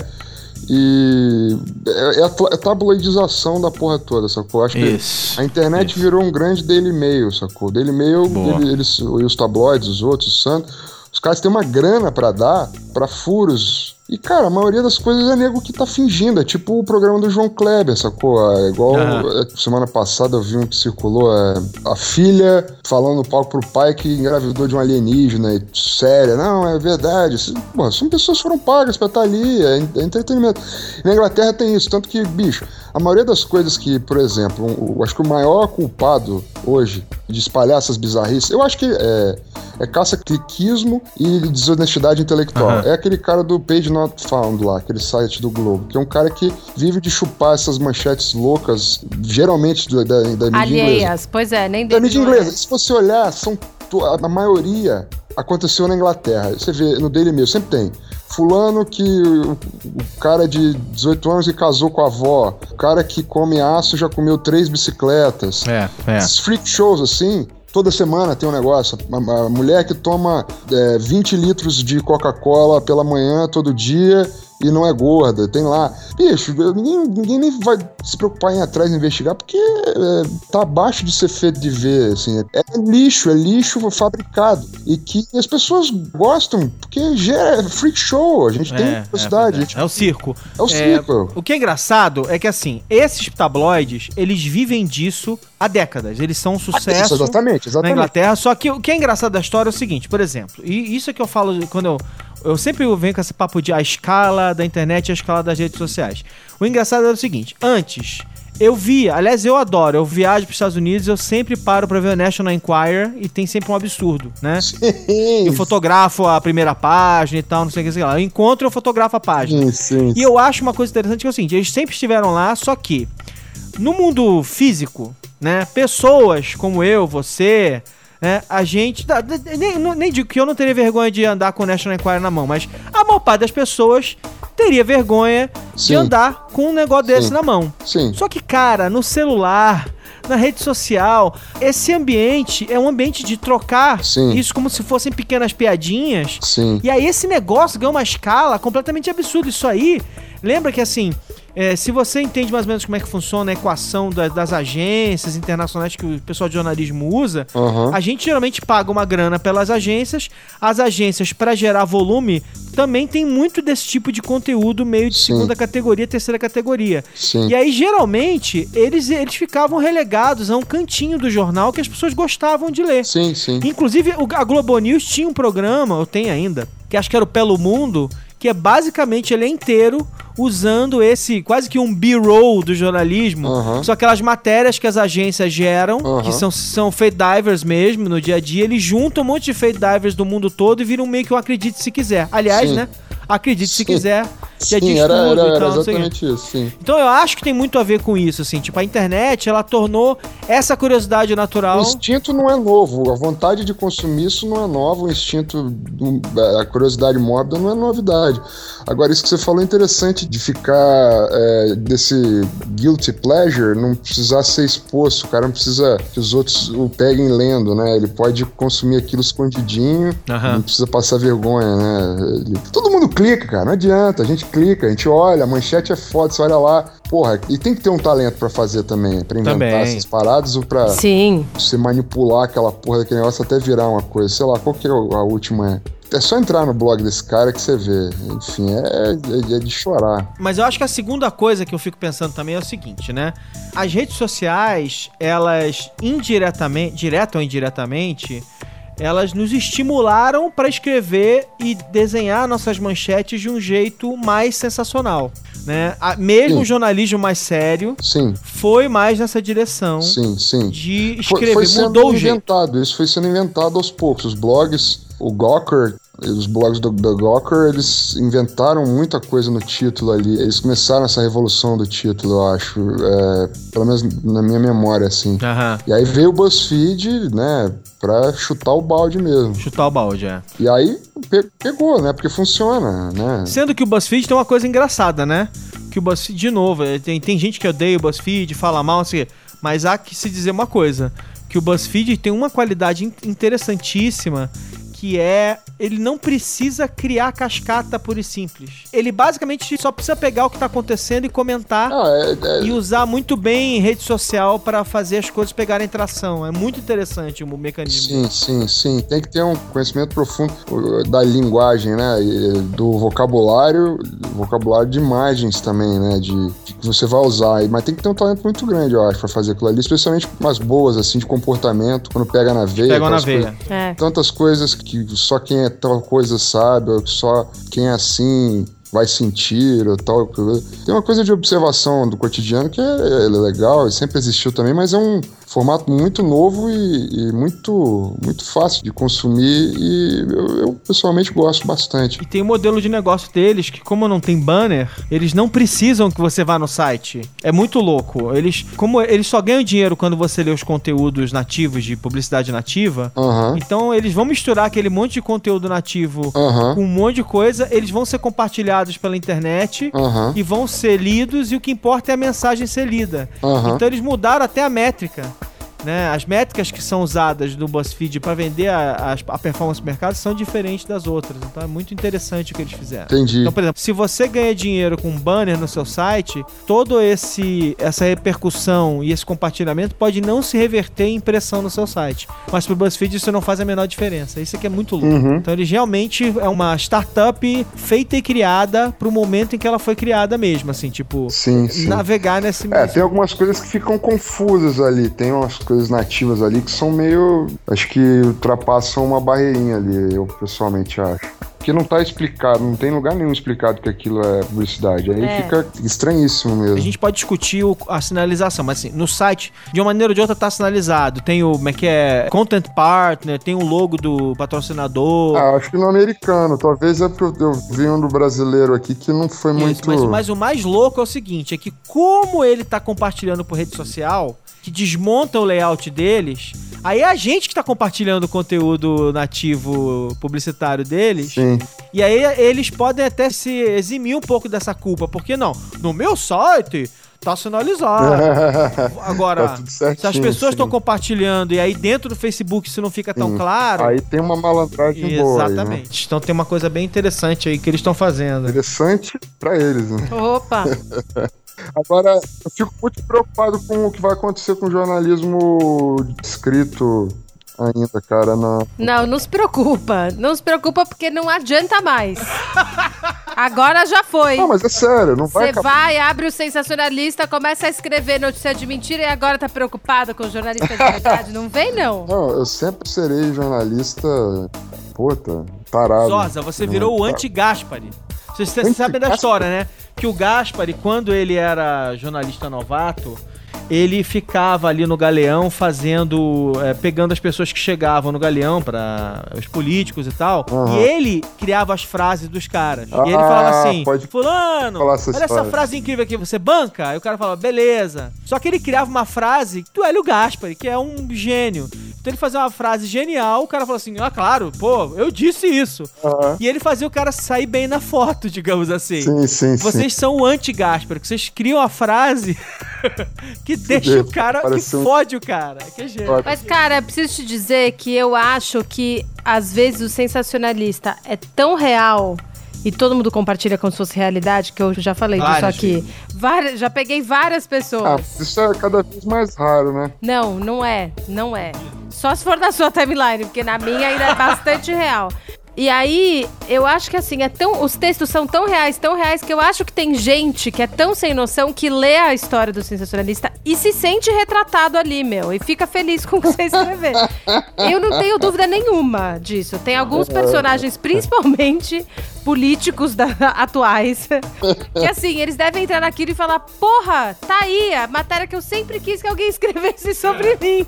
e é, é, a, é a tabloidização da porra toda, sacou? Acho isso, que a internet isso. virou um grande Daily Mail, sacou? Daily Mail, ele, eles, e os tabloides, os outros, os santos, os caras têm uma grana para dar para furos e, cara, a maioria das coisas é nego que tá fingindo. É tipo o programa do João Kleber, sacou? É igual uhum. semana passada eu vi um que circulou é, a filha falando no palco pro pai que engravidou de um alienígena. E, séria, não, é verdade. Pô, são pessoas que foram pagas pra estar tá ali, é, é entretenimento. E na Inglaterra tem isso, tanto que, bicho, a maioria das coisas que, por exemplo, um, acho que o maior culpado hoje de espalhar essas bizarrices, eu acho que é, é caça-cliquismo e desonestidade intelectual. Uhum. É aquele cara do Page Not Found lá, aquele site do Globo, que é um cara que vive de chupar essas manchetes loucas, geralmente da, da, da mídia Alheias, inglesa. pois é, nem Da mídia inglesa. Se você olhar, são a maioria aconteceu na Inglaterra. Você vê no Daily Mail, sempre tem. Fulano que o, o cara de 18 anos que casou com a avó, o cara que come aço já comeu três bicicletas. É, é. Esses freak shows assim, toda semana tem um negócio. A, mulher que toma é, 20 litros de Coca-Cola pela manhã todo dia e não é gorda. Tem lá. Bicho, ninguém, ninguém nem vai se preocupar em ir atrás e investigar, porque é, tá abaixo de ser feito de ver, assim. É, é lixo, é lixo fabricado. E que as pessoas gostam, porque gera é freak show. A gente é, tem curiosidade. É, gente... é, o circo. É o circo. O que é engraçado é que, assim, esses tabloides, eles vivem disso há décadas. Eles são um sucesso isso, exatamente, exatamente. na Inglaterra. Só que o que é engraçado da história é o seguinte, por exemplo, e isso é que eu falo quando eu eu sempre venho com esse papo de a escala da internet e a escala das redes sociais. O engraçado é o seguinte: antes, eu via, aliás, eu adoro, eu viajo para os Estados Unidos, eu sempre paro para ver o National Enquirer e tem sempre um absurdo, né? Sim. Eu fotografo a primeira página e tal, não sei o que, sei lá. Eu encontro, eu fotografo a página. Sim, sim. E eu acho uma coisa interessante que é o seguinte: eles sempre estiveram lá, só que no mundo físico, né? Pessoas como eu, você, né? A gente. Nem, nem digo que eu não teria vergonha de andar com o National Enquirer na mão, mas a maior parte das pessoas teria vergonha Sim. de andar com um negócio desse Sim. na mão. Sim. Só que, cara, no celular, na rede social, esse ambiente é um ambiente de trocar Sim. isso como se fossem pequenas piadinhas. Sim. E aí esse negócio ganha uma escala completamente absurda. Isso aí Lembra que assim, é, se você entende mais ou menos como é que funciona a equação da, das agências internacionais que o pessoal de jornalismo usa, uhum. a gente geralmente paga uma grana pelas agências. As agências, para gerar volume, também tem muito desse tipo de conteúdo meio de Sim. segunda categoria, terceira categoria. Sim. E aí, geralmente, eles, eles ficavam relegados a um cantinho do jornal que as pessoas gostavam de ler. Sim, sim. Inclusive, a Globo News tinha um programa, eu tenho ainda, que acho que era o Pelo Mundo, que é basicamente ele é inteiro usando esse quase que um B-roll do jornalismo. Uhum. São aquelas matérias que as agências geram, uhum. que são, são fake divers mesmo no dia a dia. Eles juntam um monte de fake divers do mundo todo e viram meio que um acredite se quiser. Aliás, Sim. né? Acredite sim. se quiser. Que é sim, era, era, era exatamente isso, sim. Então eu acho que tem muito a ver com isso, assim. Tipo, a internet, ela tornou essa curiosidade natural... O instinto não é novo. A vontade de consumir isso não é nova. O instinto, a curiosidade mórbida não é novidade. Agora, isso que você falou é interessante de ficar é, desse guilty pleasure, não precisar ser exposto. O cara não precisa que os outros o peguem lendo, né? Ele pode consumir aquilo escondidinho, uhum. não precisa passar vergonha, né? Ele... todo mundo clica, cara, não adianta. A gente clica, a gente olha, a manchete é foda, você olha lá. Porra, e tem que ter um talento para fazer também, pra inventar também. essas paradas ou pra Sim. você manipular aquela porra daquele negócio até virar uma coisa. Sei lá, qual que é a última é só entrar no blog desse cara que você vê. Enfim, é, é, é, de chorar. Mas eu acho que a segunda coisa que eu fico pensando também é o seguinte, né? As redes sociais, elas indiretamente, direta ou indiretamente, elas nos estimularam para escrever e desenhar nossas manchetes de um jeito mais sensacional. Né? Mesmo o jornalismo mais sério sim. foi mais nessa direção sim, sim. de escrever. Foi, foi sendo Mudou inventado, isso foi sendo inventado aos poucos. Os blogs, o Gawker os blogs do, do Gawker, eles inventaram muita coisa no título ali. Eles começaram essa revolução do título, eu acho. É, pelo menos na minha memória, assim. Uhum. E aí veio o BuzzFeed, né, pra chutar o balde mesmo. Chutar o balde, é. E aí pe pegou, né, porque funciona, né. Sendo que o BuzzFeed tem uma coisa engraçada, né? Que o BuzzFeed, de novo, é, tem, tem gente que odeia o BuzzFeed, fala mal, assim, mas há que se dizer uma coisa. Que o BuzzFeed tem uma qualidade interessantíssima que é ele não precisa criar cascata pura e simples. Ele basicamente só precisa pegar o que tá acontecendo e comentar ah, é, é... e usar muito bem rede social para fazer as coisas pegarem tração. É muito interessante o mecanismo. Sim, sim, sim. Tem que ter um conhecimento profundo da linguagem, né? Do vocabulário, vocabulário de imagens também, né? De, de que você vai usar. Mas tem que ter um talento muito grande, eu acho, para fazer aquilo ali, especialmente umas boas assim de comportamento, quando pega na veia. Pega na veia. Coisas, é. Tantas coisas que que só quem é tal coisa sabe, ou só quem é assim vai sentir ou tal. Tem uma coisa de observação do cotidiano que é, é legal e sempre existiu também, mas é um formato muito novo e, e muito, muito fácil de consumir e eu, eu, pessoalmente gosto bastante. E tem o modelo de negócio deles que, como não tem banner, eles não precisam que você vá no site. É muito louco. Eles, como eles só ganham dinheiro quando você lê os conteúdos nativos de publicidade nativa, uhum. então eles vão misturar aquele monte de conteúdo nativo uhum. com um monte de coisa, eles vão ser compartilhados pela internet uhum. e vão ser lidos e o que importa é a mensagem ser lida. Então eles mudaram até a métrica. Né? As métricas que são usadas no BuzzFeed para vender a, a, a, performance do mercado são diferentes das outras. Então é muito interessante o que eles fizeram. Entendi. Então, por exemplo, se você ganha dinheiro com um banner no seu site, todo esse essa repercussão e esse compartilhamento pode não se reverter em impressão no seu site. Mas para o BuzzFeed isso não faz a menor diferença. Isso aqui é muito louco. Uhum. Então eles realmente é uma startup feita e criada para o momento em que ela foi criada mesmo, assim, tipo, sim, sim. navegar nesse É, tem algumas coisas que ficam confusas ali. Tem umas coisas coisas nativas ali que são meio. Acho que ultrapassam uma barreirinha ali, eu pessoalmente acho. Que não tá explicado, não tem lugar nenhum explicado que aquilo é publicidade. Aí é. fica estranhíssimo mesmo. A gente pode discutir o, a sinalização, mas assim, no site, de uma maneira ou de outra, tá sinalizado. Tem o, como é que é? Content Partner, tem o logo do patrocinador. Ah, acho que no americano. Talvez é porque eu vi um do brasileiro aqui que não foi Isso, muito. Mas, mas o mais louco é o seguinte: é que como ele tá compartilhando por rede social, que desmonta o layout deles. Aí é a gente que tá compartilhando o conteúdo nativo publicitário deles. Sim. E aí eles podem até se eximir um pouco dessa culpa. Porque não? No meu site Tá sinalizado. Agora, tá certinho, se as pessoas estão compartilhando e aí dentro do Facebook isso não fica tão claro. Aí tem uma malandragem Exatamente. boa. Exatamente. Né? Então tem uma coisa bem interessante aí que eles estão fazendo. Interessante para eles, né? Opa! Agora, eu fico muito preocupado com o que vai acontecer com o jornalismo escrito ainda, cara. Na... Não, não se preocupa. Não se preocupa porque não adianta mais. Agora já foi. Não, mas é sério, não vai Você vai, abre o sensacionalista, começa a escrever notícia de mentira e agora tá preocupado com o jornalista de verdade. não vem, não. Não, eu sempre serei jornalista, puta, parado. Zosa, você virou o anti-Gaspari. Vocês, vocês sabem da história, né? Que o Gaspari, quando ele era jornalista novato, ele ficava ali no galeão fazendo. É, pegando as pessoas que chegavam no galeão, para os políticos e tal. Uhum. E ele criava as frases dos caras. Ah, e ele falava ah, assim: Fulano, olha história. essa frase incrível aqui, você banca? Aí o cara falava, beleza. Só que ele criava uma frase do Hélio Gaspari, que é um gênio. Então ele fazia uma frase genial, o cara falou assim: Ah, claro, pô, eu disse isso. Uhum. E ele fazia o cara sair bem na foto, digamos assim. Sim, sim, Vocês sim. são o anti-Gaspar, que vocês criam a frase que deixa o cara, que um... fode o cara. Que jeito. Mas, cara, eu preciso te dizer que eu acho que às vezes o sensacionalista é tão real e todo mundo compartilha como se fosse realidade, que eu já falei Várias, disso aqui. Várias, já peguei várias pessoas. Ah, isso é cada vez mais raro, né? Não, não é. Não é. Só se for na sua timeline, porque na minha ainda é bastante real. E aí, eu acho que assim, é tão, os textos são tão reais, tão reais, que eu acho que tem gente que é tão sem noção que lê a história do sensacionalista e se sente retratado ali, meu, e fica feliz com o que você escrever. eu não tenho dúvida nenhuma disso. Tem alguns personagens, principalmente políticos da, atuais, que assim, eles devem entrar naquilo e falar: porra, tá aí a matéria que eu sempre quis que alguém escrevesse sobre mim.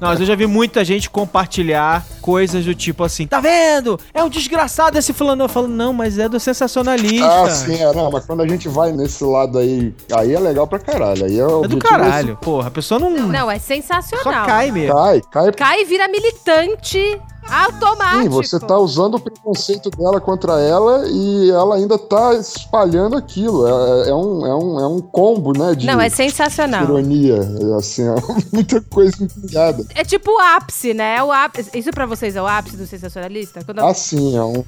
Não, mas eu já vi muita gente compartilhar coisas do tipo assim: tá vendo? É um desgraçado esse fulano. Eu falo: não, mas é do sensacionalista. Ah, sim, é, não, mas quando a gente vai nesse lado aí, aí é legal pra caralho. Aí é, é do caralho, porra. A pessoa não. Não, é sensacional. Só cai mesmo. Cai, cai. Cai e vira militante Automático. Sim, você tá usando o preconceito dela contra ela e ela ainda tá espalhando aquilo. É, é um, é, um, é um combo, né? De Não, é sensacional. Ironia. É, assim, é muita coisa empilhada. É tipo o ápice, né? O ápice. Isso pra vocês é o ápice do sensacionalista? Quando Ah, sim, é um,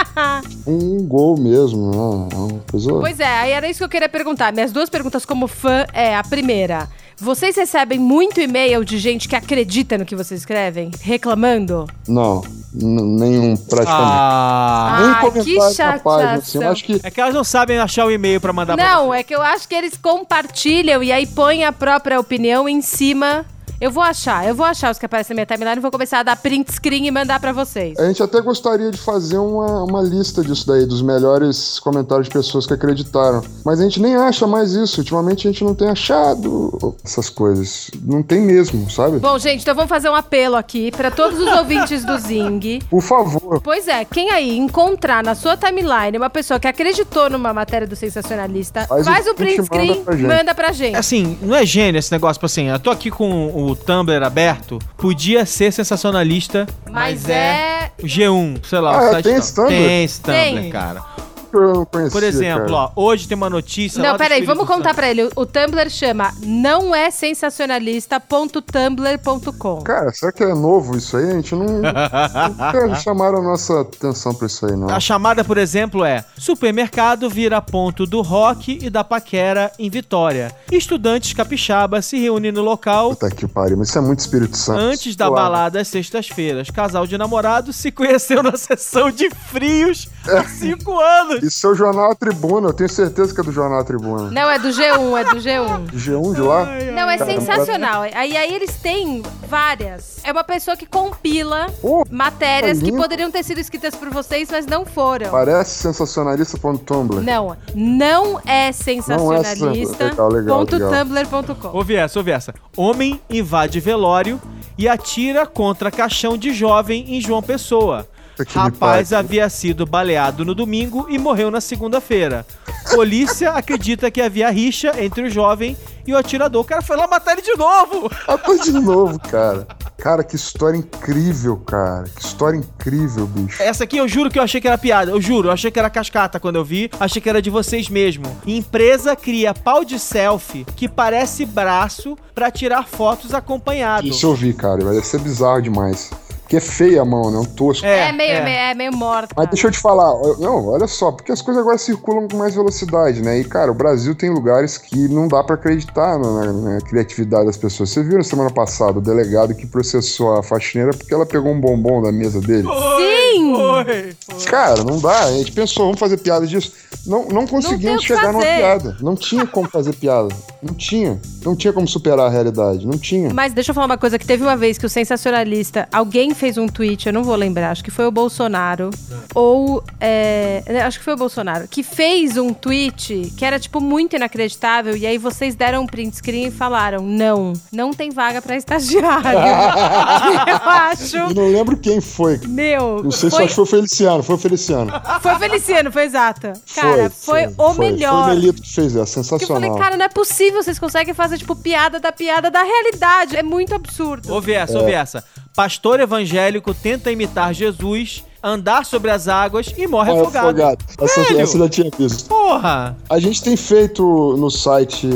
um gol mesmo. Né? É uma coisa... Pois é, aí era isso que eu queria perguntar. Minhas duas perguntas como fã é: a primeira. Vocês recebem muito e-mail de gente que acredita no que vocês escrevem? Reclamando? Não, nenhum, praticamente. Ah, Nem comentário que chateação. Página, assim, acho que... É que elas não sabem achar o e-mail para mandar Não, pra é que eu acho que eles compartilham e aí põem a própria opinião em cima eu vou achar, eu vou achar os que aparecem na minha timeline e vou começar a dar print screen e mandar para vocês. A gente até gostaria de fazer uma, uma lista disso daí, dos melhores comentários de pessoas que acreditaram. Mas a gente nem acha mais isso. Ultimamente a gente não tem achado essas coisas. Não tem mesmo, sabe? Bom, gente, então vamos fazer um apelo aqui para todos os ouvintes do Zing. Por favor. Pois é, quem aí encontrar na sua timeline uma pessoa que acreditou numa matéria do sensacionalista, faz, faz o print screen, manda pra, manda pra gente. Assim, não é gênio esse negócio, tipo assim, eu tô aqui com o Tumblr aberto, podia ser sensacionalista, mas, mas é... é G1, sei lá. Ah, o site tem esse Tumblr? Tem esse Tumblr, tem. cara eu não conhecia, Por exemplo, cara. ó, hoje tem uma notícia. Não, peraí, vamos contar pra ele. O Tumblr chama não é sensacionalista.tumblr.com. Cara, será que é novo isso aí? A gente não. nunca chamaram a nossa atenção pra isso aí, não. A chamada, por exemplo, é: supermercado vira ponto do rock e da paquera em Vitória. Estudantes capixabas se reúnem no local. Puta que pariu, mas isso é muito Espírito Santo. Antes da claro. balada às sextas-feiras. Casal de namorados se conheceu na sessão de frios há cinco anos. Isso é o Jornal Tribuna, eu tenho certeza que é do Jornal Tribuna. Não, é do G1, é do G1. G1 de lá? Não, é sensacional. Aí, aí eles têm várias. É uma pessoa que compila oh, matérias que poderiam ter sido escritas por vocês, mas não foram. Parece sensacionalista.tumblr. Não, não é sensacionalista.tumblr.com. Ouve essa, ouve essa. Homem invade velório e atira contra caixão de jovem em João Pessoa. Rapaz havia sido baleado no domingo e morreu na segunda-feira. Polícia acredita que havia rixa entre o jovem e o atirador. O cara foi lá matar ele de novo. Matou de novo, cara. Cara, que história incrível, cara. Que história incrível, bicho. Essa aqui eu juro que eu achei que era piada. Eu juro, eu achei que era cascata quando eu vi. Achei que era de vocês mesmo. Empresa cria pau de selfie que parece braço para tirar fotos acompanhado. Isso eu vi, cara. Vai ser bizarro demais. Porque é feia a mão, né? Um tosco. É, é meio, é. Meio, é meio morta. Mas deixa eu te falar, não, olha só, porque as coisas agora circulam com mais velocidade, né? E, cara, o Brasil tem lugares que não dá para acreditar na, na, criatividade das pessoas. Você viu na semana passada o delegado que processou a faxineira porque ela pegou um bombom da mesa dele? Sim! Foi, foi. Cara, não dá. A gente pensou, vamos fazer piada disso. Não, não conseguimos não chegar numa piada. Não tinha como fazer piada. Não tinha. Não tinha como superar a realidade. Não tinha. Mas deixa eu falar uma coisa, que teve uma vez que o sensacionalista, alguém fez um tweet, eu não vou lembrar, acho que foi o Bolsonaro, ou, é, acho que foi o Bolsonaro, que fez um tweet que era, tipo, muito inacreditável, e aí vocês deram um print screen e falaram, não, não tem vaga pra estagiário. eu acho... Eu não lembro quem foi. Meu... Não sei foi... se foi o Feliciano, foi o Feliciano. Foi o Feliciano, foi exato. Cara, foi, foi o foi, melhor. Foi o Melito que fez, é sensacional. eu falei, cara, não é possível, vocês conseguem fazer, tipo, piada da piada da realidade, é muito absurdo. Ouve essa, é. ouve essa. Pastor evangélico tenta imitar Jesus, andar sobre as águas e morre é afogado. afogado. Essa, essa eu já tinha visto. Porra! A gente tem feito no site,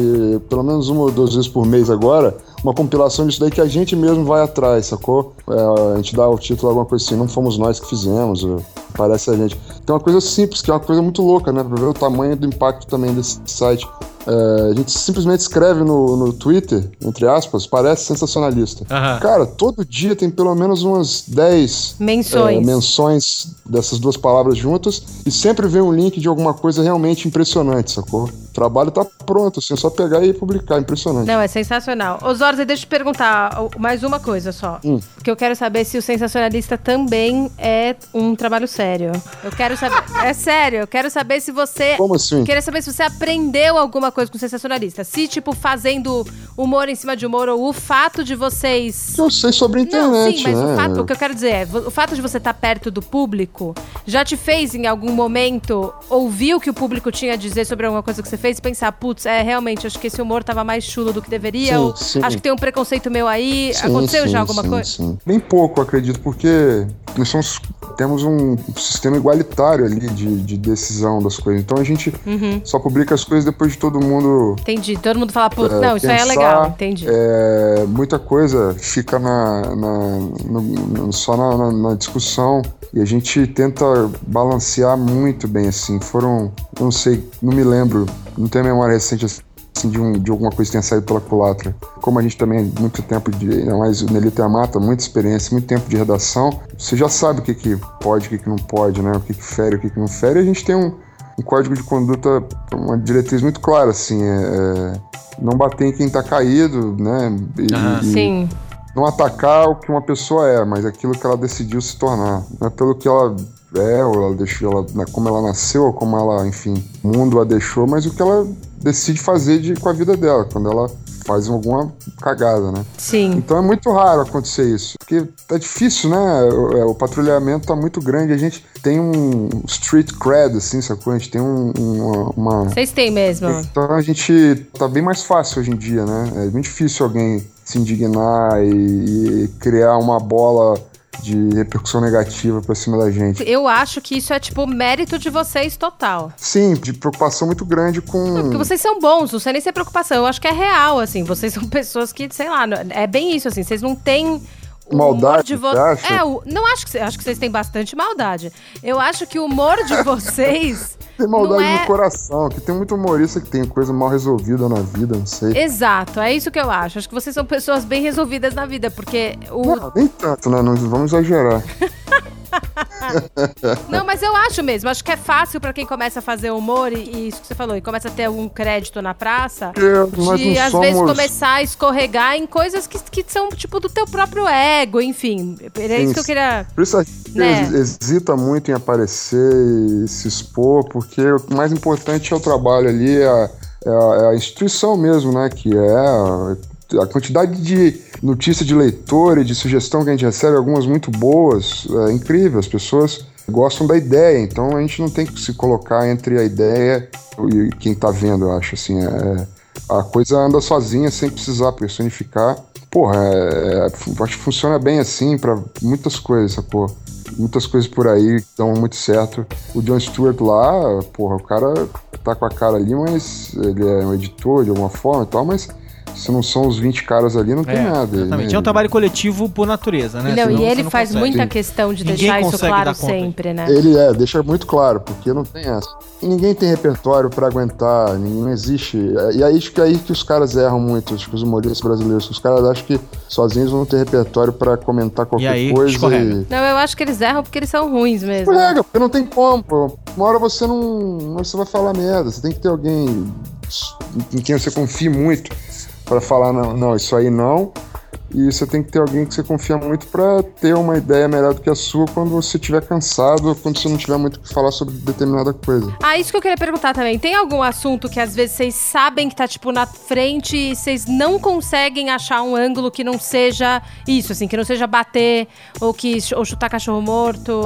pelo menos uma ou duas vezes por mês agora, uma compilação disso daí que a gente mesmo vai atrás, sacou? É, a gente dá o título, alguma coisa assim, não fomos nós que fizemos, parece a gente. Tem uma coisa simples, que é uma coisa muito louca, né? Pra ver o tamanho do impacto também desse site. É, a gente simplesmente escreve no, no Twitter, entre aspas, parece sensacionalista. Uhum. Cara, todo dia tem pelo menos umas 10 menções. É, menções dessas duas palavras juntas e sempre vem um link de alguma coisa realmente impressionante, sacou? O trabalho tá pronto, assim, é só pegar e publicar, impressionante. Não, é sensacional. Ô Zorza, deixa eu te perguntar mais uma coisa só. Hum. Que eu quero saber se o sensacionalista também é um trabalho sério. Eu quero saber. é sério, eu quero saber se você. Como assim? Quero saber se você aprendeu alguma coisa com sensacionalista. Se, tipo, fazendo humor em cima de humor, ou o fato de vocês. Eu sei sobre a internet. Não, sim, mas né? o fato, o que eu quero dizer é, o fato de você estar tá perto do público já te fez, em algum momento, ouvir o que o público tinha a dizer sobre alguma coisa que você fez e pensar, putz, é realmente, acho que esse humor tava mais chulo do que deveria, sim, sim. acho que tem um preconceito meu aí. Sim, Aconteceu já alguma coisa? Sim. Bem pouco, acredito, porque nós somos, temos um sistema igualitário ali de, de decisão das coisas. Então a gente uhum. só publica as coisas depois de todo mundo. Entendi. Todo mundo fala, putz, é, não, isso pensar, aí é legal, entendi. É, muita coisa fica na, na no, só na, na, discussão e a gente tenta balancear muito bem assim. Foram, não sei, não me lembro, não tenho memória recente assim, de, um, de alguma coisa que tenha saído pela culatra. Como a gente também é muito tempo de, ainda mais o Nelita Mata, muita experiência, muito tempo de redação, você já sabe o que, que pode, o que, que não pode, né? O que, que fere, o que, que não fere, e a gente tem um um código de conduta, uma diretriz muito clara, assim, é, é não bater em quem tá caído, né? E, uhum. e Sim. Não atacar o que uma pessoa é, mas aquilo que ela decidiu se tornar. Não é pelo que ela é, ou ela deixou, ela, como ela nasceu, ou como ela, enfim, o mundo a deixou, mas o que ela decide fazer de, com a vida dela, quando ela faz alguma cagada, né? Sim. Então é muito raro acontecer isso. Porque é difícil, né? O, é, o patrulhamento tá muito grande. A gente tem um street cred, assim, sacou? A gente tem um, uma, uma. Vocês têm mesmo. Então a gente tá bem mais fácil hoje em dia, né? É bem difícil alguém se indignar e, e criar uma bola de repercussão negativa pra cima da gente. Eu acho que isso é, tipo, mérito de vocês total. Sim, de preocupação muito grande com. Não, porque vocês são bons, não sei nem se é preocupação. Eu acho que é real, assim. Vocês são pessoas que, sei lá, é bem isso, assim. Vocês não têm. Maldade, de vo... É, o... não acho que acho que vocês têm bastante maldade. Eu acho que o humor de vocês tem maldade é... no coração, que tem muito humorista que tem coisa mal resolvida na vida, não sei. Exato, é isso que eu acho. Acho que vocês são pessoas bem resolvidas na vida, porque o. Não, nem tanto, né? Não vamos exagerar. Não, mas eu acho mesmo. Acho que é fácil para quem começa a fazer humor e, e, isso que você falou, e começa a ter algum crédito na praça, é, de às somos... vezes começar a escorregar em coisas que, que são tipo do teu próprio ego, enfim. É isso que eu queria. Por isso a gente né? hesita muito em aparecer e se expor, porque o mais importante é o trabalho ali, é a, é a, é a instituição mesmo, né? Que é a quantidade de notícia de leitor e de sugestão que a gente recebe, algumas muito boas, é incrível. As pessoas gostam da ideia, então a gente não tem que se colocar entre a ideia e quem está vendo, eu acho. Assim, é, a coisa anda sozinha sem precisar personificar. porra, é, é, acho que funciona bem assim para muitas coisas, sacou? Muitas coisas por aí dão muito certo. O John Stewart lá, porra, o cara tá com a cara ali, mas ele é um editor de alguma forma e tal, mas se não são os 20 caras ali, não tem é, nada. Exatamente. Né? É um trabalho coletivo por natureza, né? Não, e ele não faz consegue. muita questão de Ninguém deixar isso claro sempre, né? Ele é, deixa muito claro, porque não tem essa. E ninguém tem repertório para aguentar, não existe. E aí acho que é aí que os caras erram muito, acho que os humoristas brasileiros. Os cares acham que sozinhos vão ter repertório para comentar qualquer e aí, coisa. E... Não, eu acho que eles erram porque eles são ruins mesmo. Escorrega, porque não tem como. Uma hora você não. Você vai falar merda. Você tem que ter alguém em quem você confie muito para falar não, não, isso aí não. E você tem que ter alguém que você confia muito para ter uma ideia melhor do que a sua quando você estiver cansado ou quando você não tiver muito o que falar sobre determinada coisa. Ah, isso que eu queria perguntar também. Tem algum assunto que às vezes vocês sabem que tá, tipo, na frente e vocês não conseguem achar um ângulo que não seja isso, assim, que não seja bater ou, que, ou chutar cachorro morto?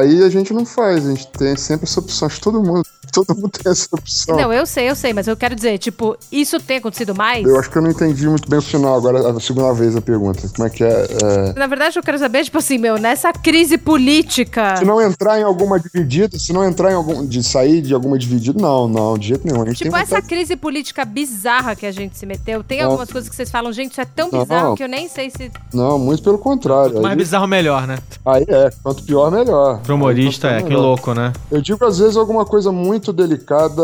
Aí a gente não faz, a gente tem sempre essa opção. Acho todo mundo todo mundo tem essa opção. Não, eu sei, eu sei, mas eu quero dizer, tipo, isso tem acontecido mais? Eu acho que eu não entendi muito bem o final, agora a segunda vez pergunta. Como é que é? é... Na verdade, eu quero saber, tipo assim, meu, nessa crise política. Se não entrar em alguma dividida, se não entrar em algum. de sair de alguma dividida, não, não, de jeito nenhum. tipo, essa crise política bizarra que a gente se meteu, tem não. algumas coisas que vocês falam, gente, isso é tão bizarro não. que eu nem sei se. Não, muito pelo contrário. Quanto mais aí... bizarro, melhor, né? Aí é, quanto pior, melhor. Pro humorista, é, que louco, né? Eu digo, às vezes, alguma coisa muito delicada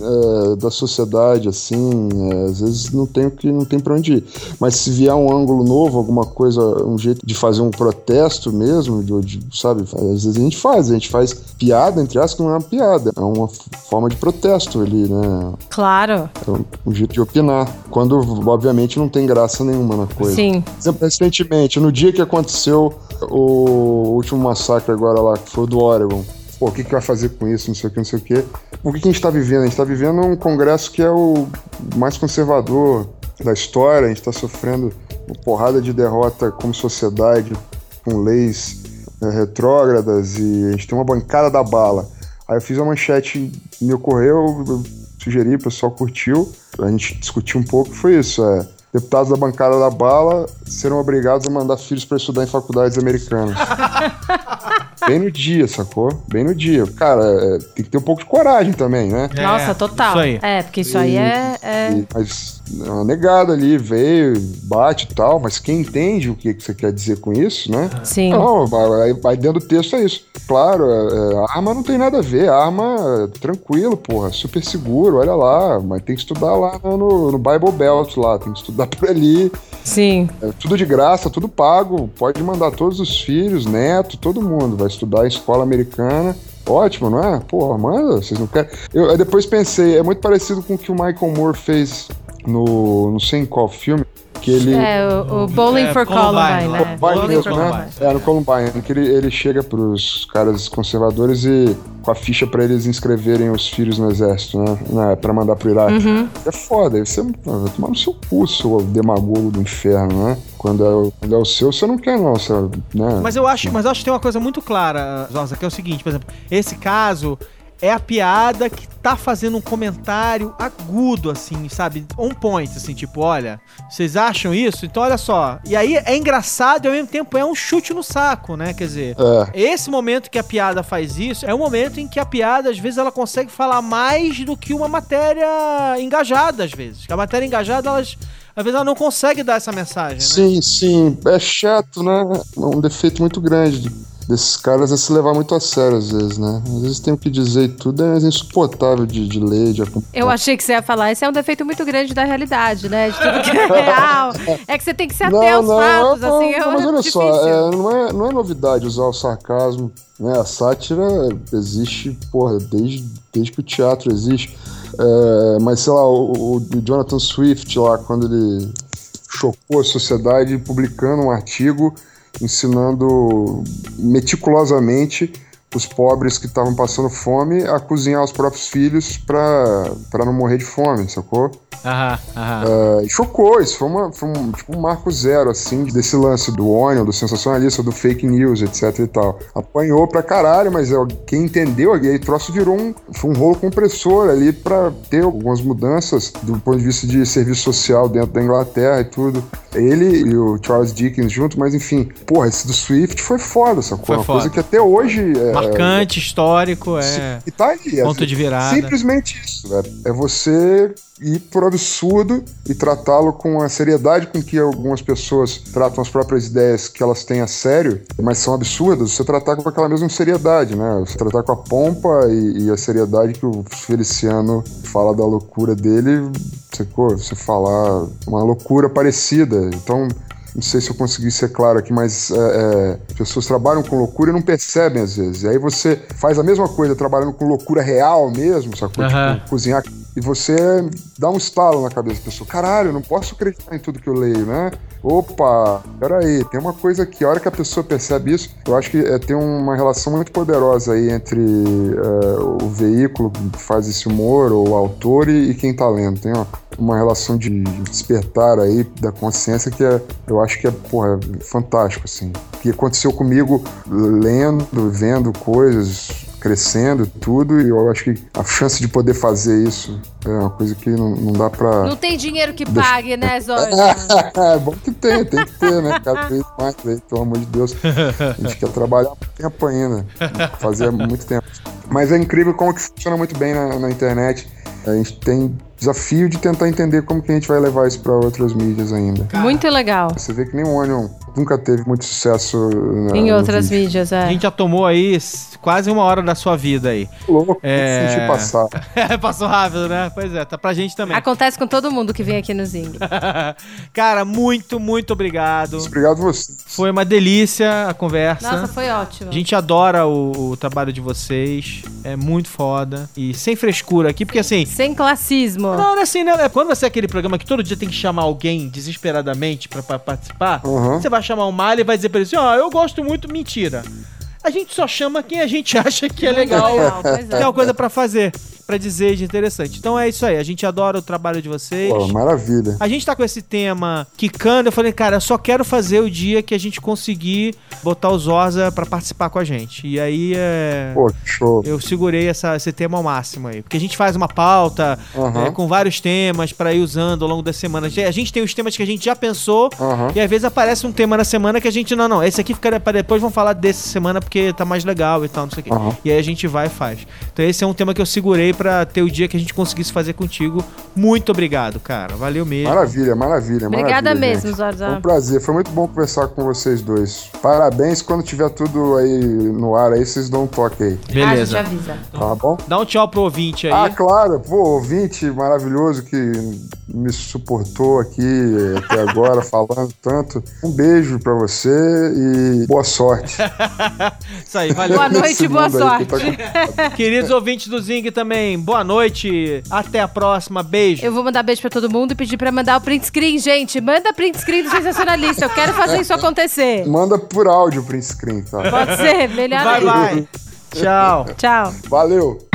é, da sociedade, assim, é, às vezes não tem que não tem para onde ir. Mas se vier um ângulo novo, alguma coisa, um jeito de fazer um protesto mesmo, de, de, sabe? Às vezes a gente faz, a gente faz piada, entre aspas, não é uma piada, é uma forma de protesto ali, né? Claro. É um, um jeito de opinar. Quando, obviamente, não tem graça nenhuma na coisa. Sim. Exemplo, recentemente, no dia que aconteceu o último massacre agora lá, que foi o do Oregon, pô, o que, que vai fazer com isso, não sei o que, não sei o que. O que, que a gente está vivendo? A gente está vivendo um congresso que é o mais conservador da história, a gente está sofrendo uma porrada de derrota como sociedade, com leis né, retrógradas, e a gente tem uma bancada da bala. Aí eu fiz uma manchete, me ocorreu, eu sugeri, o pessoal curtiu, a gente discutiu um pouco, foi isso, é deputados da bancada da bala serão obrigados a mandar filhos para estudar em faculdades americanas. Bem no dia, sacou? Bem no dia. Cara, é, tem que ter um pouco de coragem também, né? É, Nossa, total. Isso aí. É, porque isso aí é. é... E, mas é uma negada ali, veio, bate e tal, mas quem entende o que, que você quer dizer com isso, né? Sim. Não, vai, vai dentro do texto é isso. Claro, é, é arma não tem nada a ver, arma tranquilo, porra, super seguro, olha lá, mas tem que estudar lá no, no Bible Belt lá, tem que estudar por ali. Sim. É tudo de graça, tudo pago, pode mandar todos os filhos, neto, todo mundo, vai estudar em escola americana. Ótimo, não é? Porra, manda, vocês não querem. Eu, eu depois pensei, é muito parecido com o que o Michael Moore fez no. não sei em qual filme. Que ele, é, o, o Bowling é, for Columbine, né? Columbine, mesmo, né? É, no Columbine, que ele, ele chega pros caras conservadores e com a ficha para eles inscreverem os filhos no exército, né? né para mandar pro Iraque. Uhum. É foda, você vai tomar no seu cu, seu demagogo do inferno, né? Quando é, quando é o seu, você não quer, não. Você, né? Mas eu acho, mas eu acho que tem uma coisa muito clara, Zosa, que é o seguinte, por exemplo, esse caso é a piada que tá fazendo um comentário agudo, assim, sabe? On point, assim, tipo, olha, vocês acham isso? Então olha só. E aí é engraçado e ao mesmo tempo é um chute no saco, né? Quer dizer, é. esse momento que a piada faz isso é um momento em que a piada, às vezes, ela consegue falar mais do que uma matéria engajada, às vezes. Que a matéria engajada, elas às vezes ela não consegue dar essa mensagem, né? Sim, sim. É chato, né? É um defeito muito grande desses caras é se levar muito a sério, às vezes, né? Às vezes tem o que dizer e tudo, é insuportável de, de ler, de acompanhar. Eu achei que você ia falar, esse é um defeito muito grande da realidade, né? De tudo que é real. É que você tem que se ater aos fatos, não, assim, não, Mas olha difícil. só, é, não, é, não é novidade usar o sarcasmo, né? A sátira existe, porra, desde, desde que o teatro existe. É, mas, sei lá, o, o Jonathan Swift lá, quando ele chocou a sociedade publicando um artigo ensinando meticulosamente os pobres que estavam passando fome a cozinhar os próprios filhos para não morrer de fome, sacou? Aham, aham. Uh, chocou, isso foi, uma, foi um, tipo, um marco zero, assim, desse lance do onion, do sensacionalista, do fake news, etc e tal. Apanhou pra caralho, mas é, quem entendeu, aí o troço virou um, foi um rolo compressor ali pra ter algumas mudanças do ponto de vista de serviço social dentro da Inglaterra e tudo. Ele e o Charles Dickens junto, mas enfim, porra, esse do Swift foi foda, sacou? Foi uma foda. coisa que até hoje... É, Marcante, histórico, é... E tá aí. Ponto é, de virada. Simplesmente isso, velho. É você ir por absurdo e tratá-lo com a seriedade com que algumas pessoas tratam as próprias ideias que elas têm a sério, mas são absurdas, você tratar com aquela mesma seriedade, né? Você tratar com a pompa e, e a seriedade que o Feliciano fala da loucura dele, você, você falar uma loucura parecida. Então, não sei se eu consegui ser claro aqui, mas é, é, pessoas trabalham com loucura e não percebem às vezes. E aí você faz a mesma coisa trabalhando com loucura real mesmo, sacou? Uhum. Tipo, cozinhar e você dá um estalo na cabeça da pessoa. Caralho, não posso acreditar em tudo que eu leio, né? Opa, peraí, tem uma coisa aqui. A hora que a pessoa percebe isso, eu acho que é, tem uma relação muito poderosa aí entre é, o veículo que faz esse humor, ou o autor, e, e quem tá lendo. Tem ó, uma relação de despertar aí da consciência que é, eu acho que é, porra, fantástico, assim. Que aconteceu comigo lendo, vendo coisas, crescendo tudo, e eu acho que a chance de poder fazer isso é uma coisa que não, não dá pra. Não tem dinheiro que Deixa... pague, né, Zorro? é bom que tem, tem que ter, né? Cada vez mais aí, pelo amor de Deus. A gente quer trabalhar muito tempo ainda. Fazia muito tempo. Mas é incrível como que funciona muito bem na, na internet. A gente tem desafio de tentar entender como que a gente vai levar isso para outras mídias ainda. Muito legal. Você vê que nem o Onion nunca teve muito sucesso na, em outras mídias, é. A gente já tomou aí quase uma hora da sua vida aí. Louco, é... senti passar. É, passou rápido, né? Pois é, tá pra gente também. Acontece com todo mundo que vem aqui no Zing. Cara, muito, muito obrigado. Obrigado você. Foi uma delícia a conversa. Nossa, foi ótimo. A gente adora o, o trabalho de vocês. É muito foda. E sem frescura aqui, porque assim... Sem classismo. Não, não é assim, né? É quando você é aquele programa que todo dia tem que chamar alguém desesperadamente pra, pra participar, uhum. você vai chamar o Malha e vai dizer pra ele assim, ó, oh, eu gosto muito, mentira. A gente só chama quem a gente acha que é legal, legal é. que é uma coisa para fazer para dizer de interessante. Então é isso aí, a gente adora o trabalho de vocês. Pô, maravilha. A gente tá com esse tema quicando, eu falei, cara, eu só quero fazer o dia que a gente conseguir botar o Zorza para participar com a gente. E aí é. Pô, show. Eu segurei essa, esse tema ao máximo aí. Porque a gente faz uma pauta uhum. é, com vários temas para ir usando ao longo da semana. A gente tem os temas que a gente já pensou uhum. e às vezes aparece um tema na semana que a gente, não, não, esse aqui fica para depois, vamos falar desse semana porque tá mais legal e tal, não sei o quê. Uhum. E aí a gente vai e faz. Então esse é um tema que eu segurei para ter o dia que a gente conseguisse fazer contigo. Muito obrigado, cara. Valeu mesmo. Maravilha, maravilha. Obrigada maravilha, mesmo, Zorzão. Foi um prazer. Foi muito bom conversar com vocês dois. Parabéns. Quando tiver tudo aí no ar aí, vocês dão um toque aí. Beleza. Ah, a gente avisa. Tá bom? Dá um tchau pro ouvinte aí. Ah, claro. Pô, ouvinte maravilhoso que me suportou aqui até agora falando tanto. Um beijo pra você e boa sorte. Isso aí, valeu. Boa noite e boa sorte. Tá Queridos ouvintes do Zing também, boa noite. Até a próxima. Beijo. Eu vou mandar beijo pra todo mundo e pedir pra mandar o print screen, gente. Manda print screen do Sensacionalista. Eu quero fazer isso acontecer. Manda por áudio o print screen, tá? Pode ser, melhor Vai, vai. Tchau. Tchau. Valeu.